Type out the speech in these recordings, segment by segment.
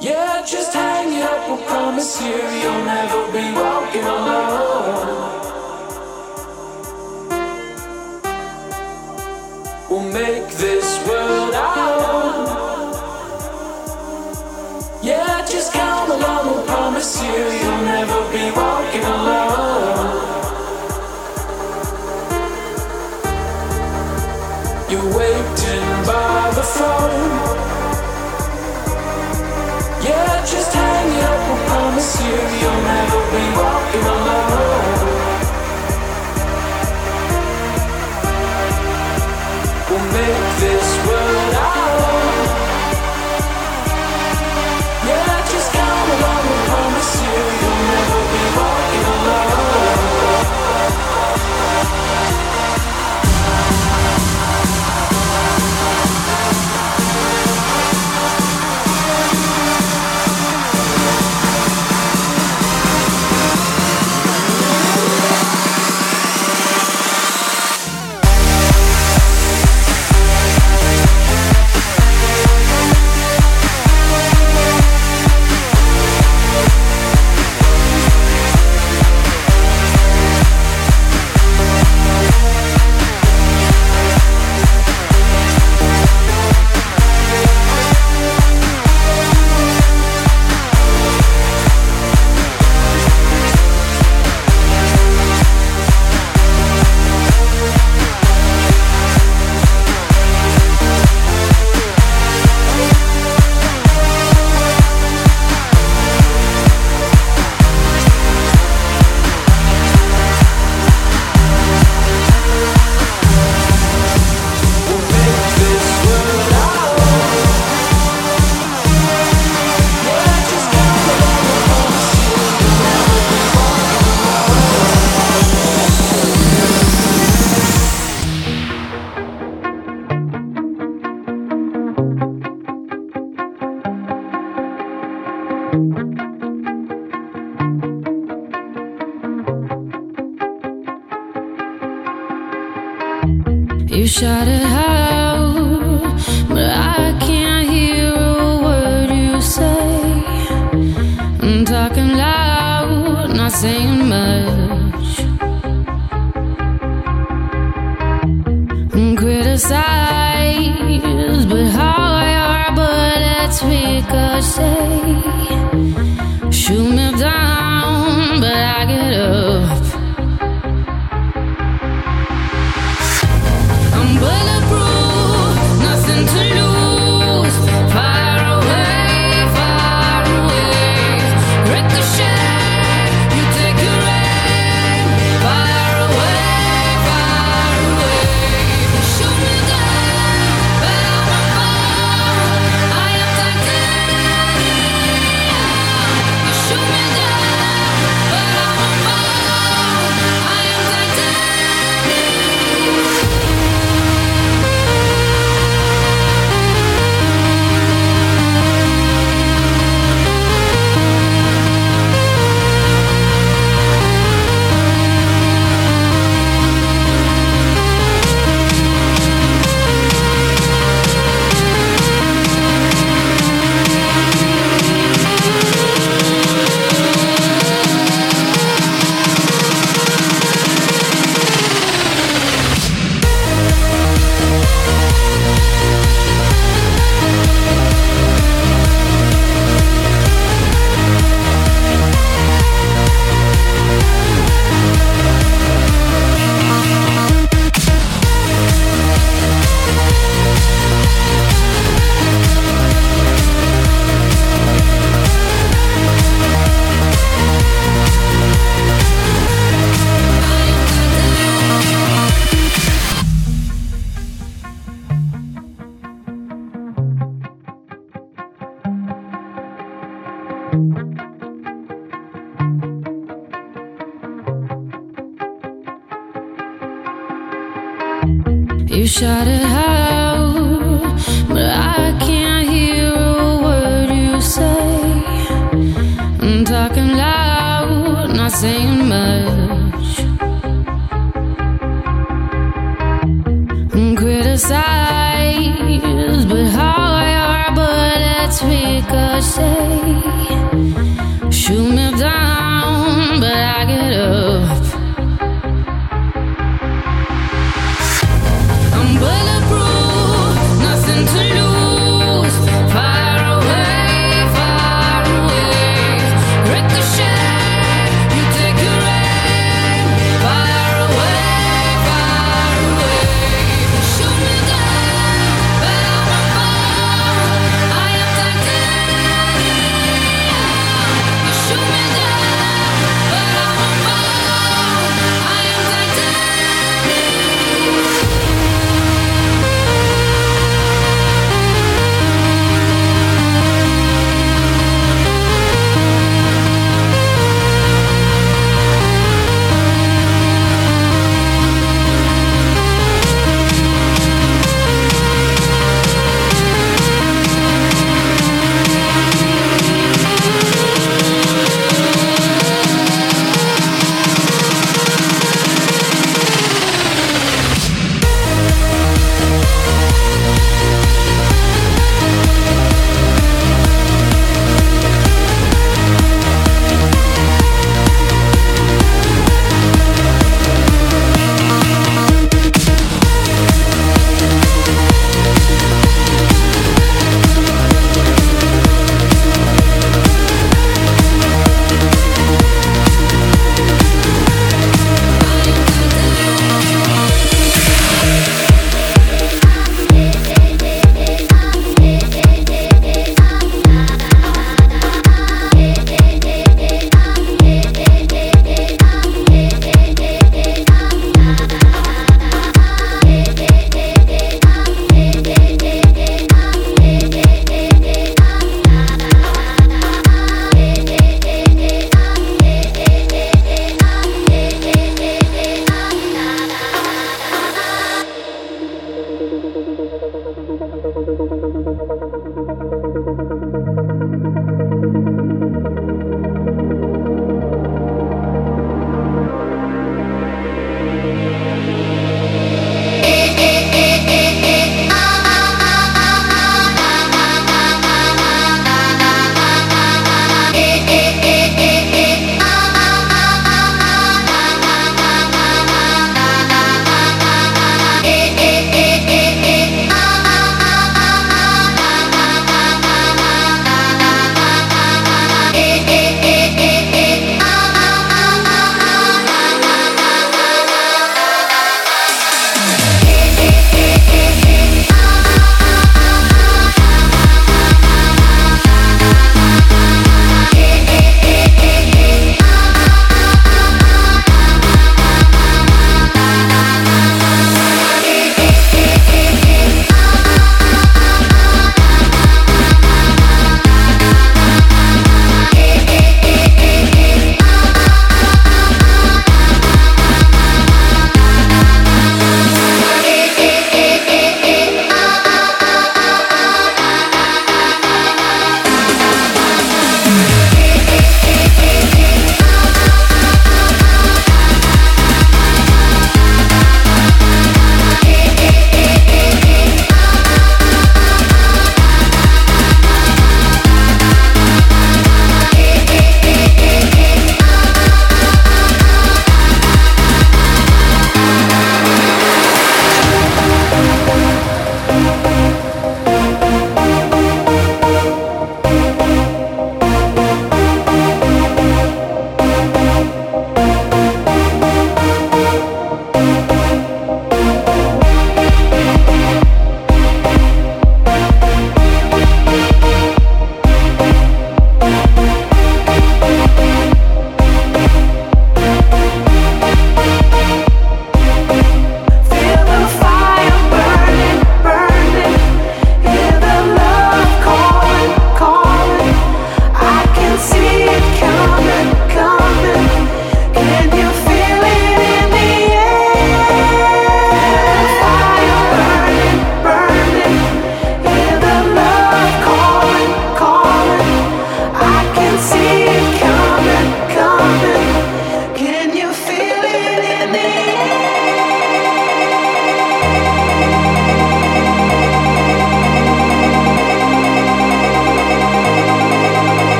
Yeah, just hang up. I promise you, you'll never be walking alone. you, you'll never be walking alone.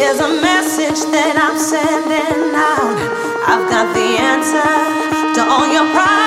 is a message that I'm sending out. I've got the answer to all your problems.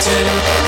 To.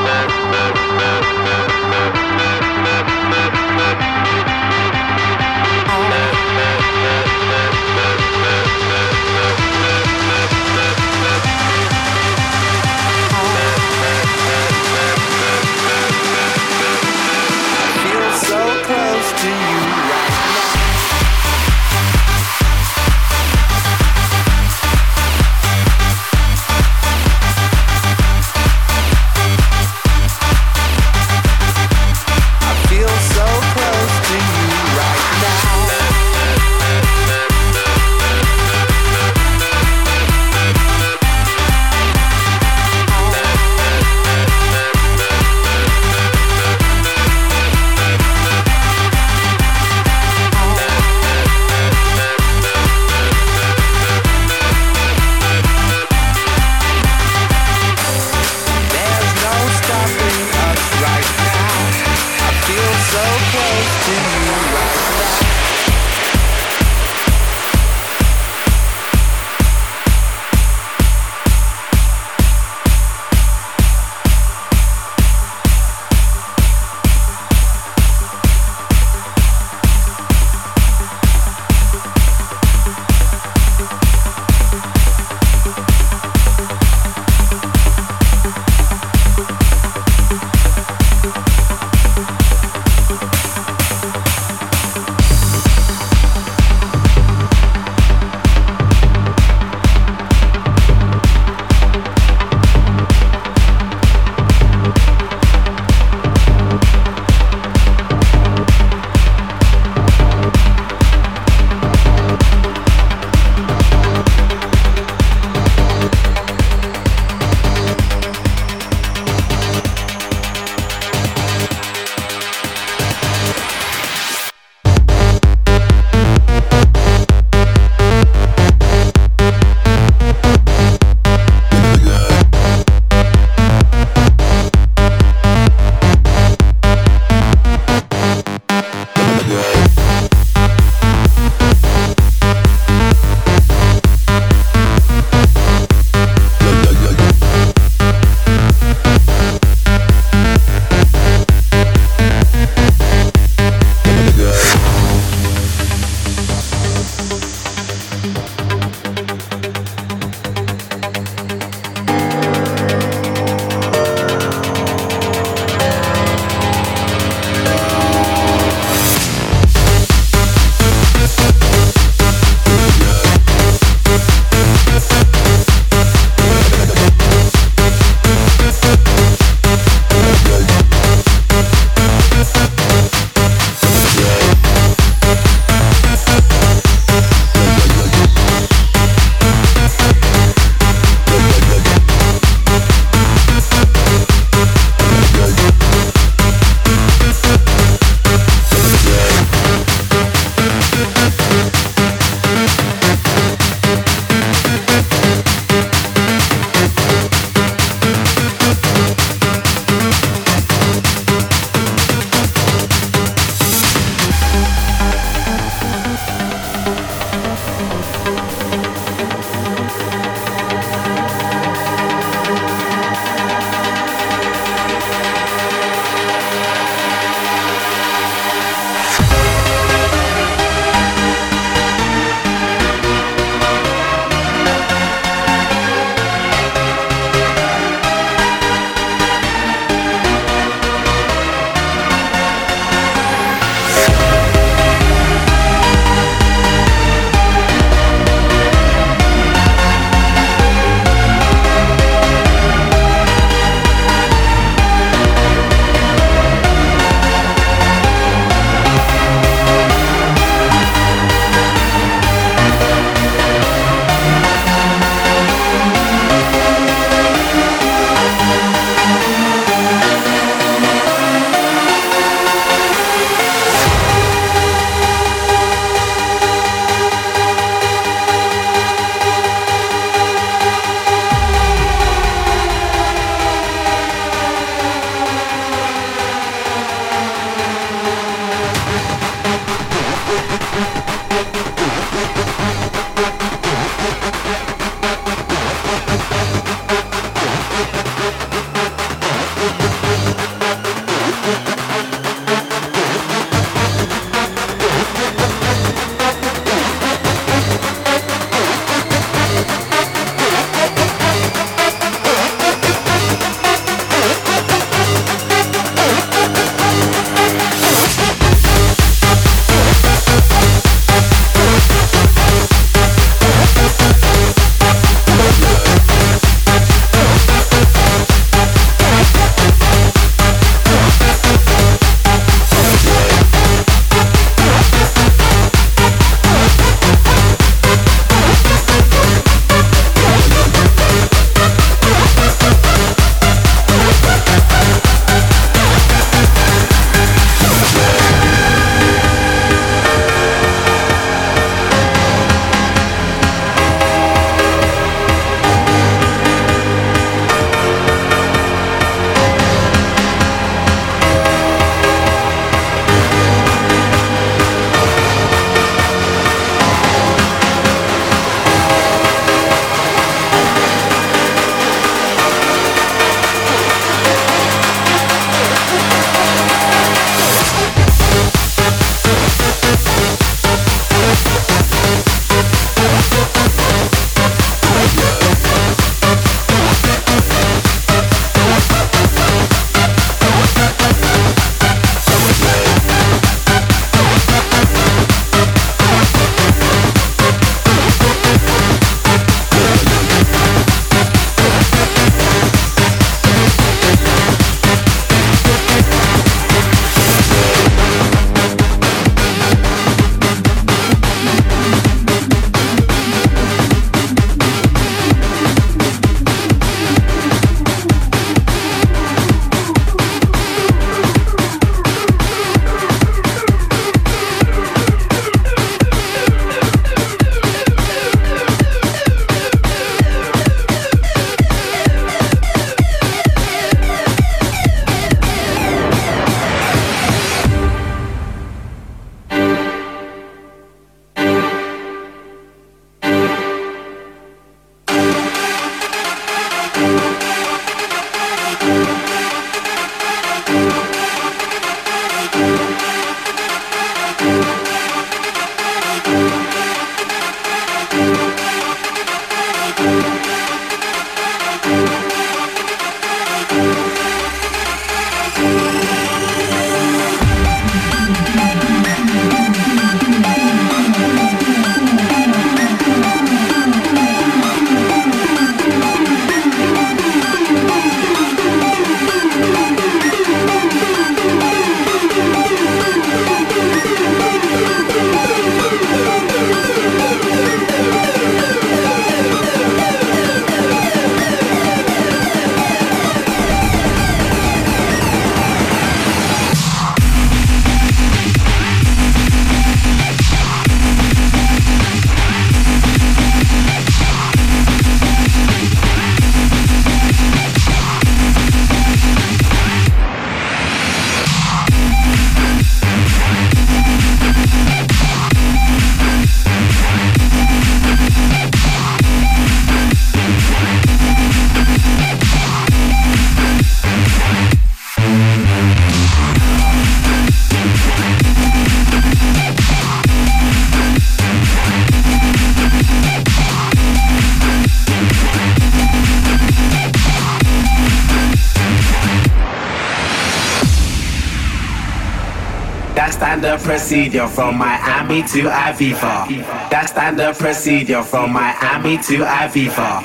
Procedure from Miami to Ibiza. That's standard procedure from Miami to Ibiza.